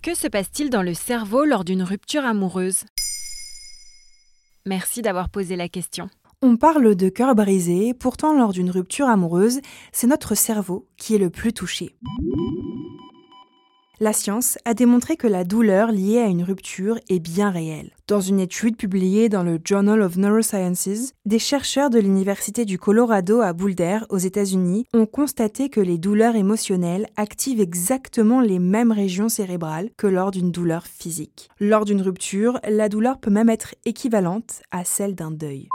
Que se passe-t-il dans le cerveau lors d'une rupture amoureuse? Merci d'avoir posé la question. On parle de cœur brisé, pourtant lors d'une rupture amoureuse, c'est notre cerveau qui est le plus touché. La science a démontré que la douleur liée à une rupture est bien réelle. Dans une étude publiée dans le Journal of Neurosciences, des chercheurs de l'Université du Colorado à Boulder, aux États-Unis, ont constaté que les douleurs émotionnelles activent exactement les mêmes régions cérébrales que lors d'une douleur physique. Lors d'une rupture, la douleur peut même être équivalente à celle d'un deuil.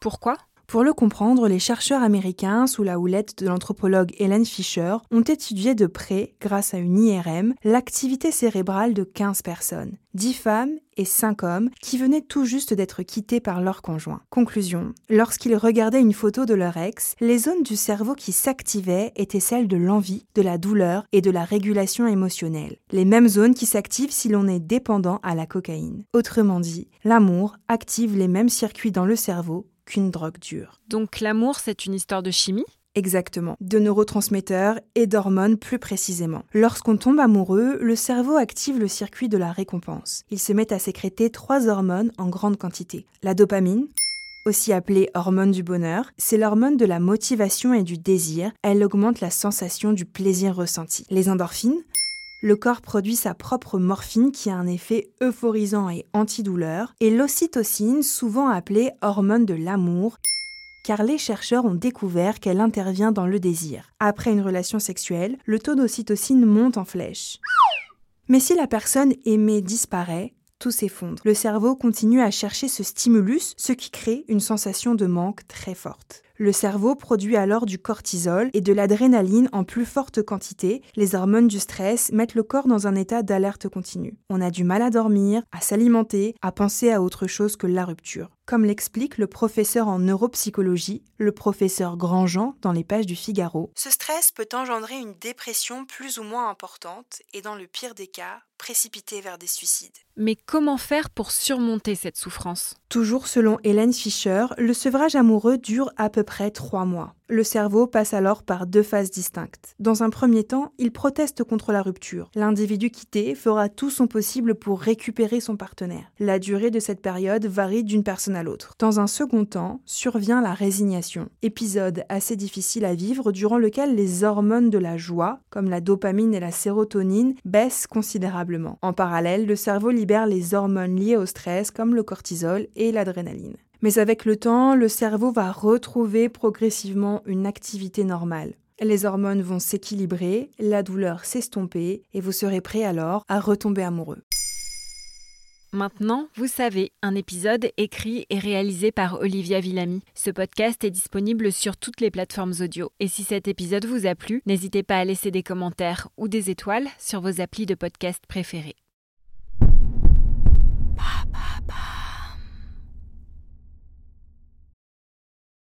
Pourquoi? Pour le comprendre, les chercheurs américains, sous la houlette de l'anthropologue Helen Fisher, ont étudié de près, grâce à une IRM, l'activité cérébrale de 15 personnes, 10 femmes et 5 hommes qui venaient tout juste d'être quittés par leur conjoint. Conclusion, lorsqu'ils regardaient une photo de leur ex, les zones du cerveau qui s'activaient étaient celles de l'envie, de la douleur et de la régulation émotionnelle. Les mêmes zones qui s'activent si l'on est dépendant à la cocaïne. Autrement dit, l'amour active les mêmes circuits dans le cerveau qu'une drogue dure. Donc l'amour, c'est une histoire de chimie? Exactement, de neurotransmetteurs et d'hormones plus précisément. Lorsqu'on tombe amoureux, le cerveau active le circuit de la récompense. Il se met à sécréter trois hormones en grande quantité. La dopamine, aussi appelée hormone du bonheur, c'est l'hormone de la motivation et du désir. Elle augmente la sensation du plaisir ressenti. Les endorphines, le corps produit sa propre morphine qui a un effet euphorisant et antidouleur, et l'ocytocine, souvent appelée hormone de l'amour, car les chercheurs ont découvert qu'elle intervient dans le désir. Après une relation sexuelle, le taux d'ocytocine monte en flèche. Mais si la personne aimée disparaît, tout s'effondre. Le cerveau continue à chercher ce stimulus, ce qui crée une sensation de manque très forte. Le cerveau produit alors du cortisol et de l'adrénaline en plus forte quantité. Les hormones du stress mettent le corps dans un état d'alerte continue. On a du mal à dormir, à s'alimenter, à penser à autre chose que la rupture. Comme l'explique le professeur en neuropsychologie, le professeur Grandjean, dans les pages du Figaro. Ce stress peut engendrer une dépression plus ou moins importante et dans le pire des cas, précipiter vers des suicides. Mais comment faire pour surmonter cette souffrance? Toujours selon Hélène Fischer, le sevrage amoureux dure à peu près trois mois. Le cerveau passe alors par deux phases distinctes. Dans un premier temps, il proteste contre la rupture. L'individu quitté fera tout son possible pour récupérer son partenaire. La durée de cette période varie d'une personne à l'autre. Dans un second temps, survient la résignation, épisode assez difficile à vivre durant lequel les hormones de la joie, comme la dopamine et la sérotonine, baissent considérablement. En parallèle, le cerveau libère les hormones liées au stress comme le cortisol et l'adrénaline. Mais avec le temps, le cerveau va retrouver progressivement une activité normale. Les hormones vont s'équilibrer, la douleur s'estomper et vous serez prêt alors à retomber amoureux. Maintenant, vous savez, un épisode écrit et réalisé par Olivia Villamy. Ce podcast est disponible sur toutes les plateformes audio. Et si cet épisode vous a plu, n'hésitez pas à laisser des commentaires ou des étoiles sur vos applis de podcast préférés.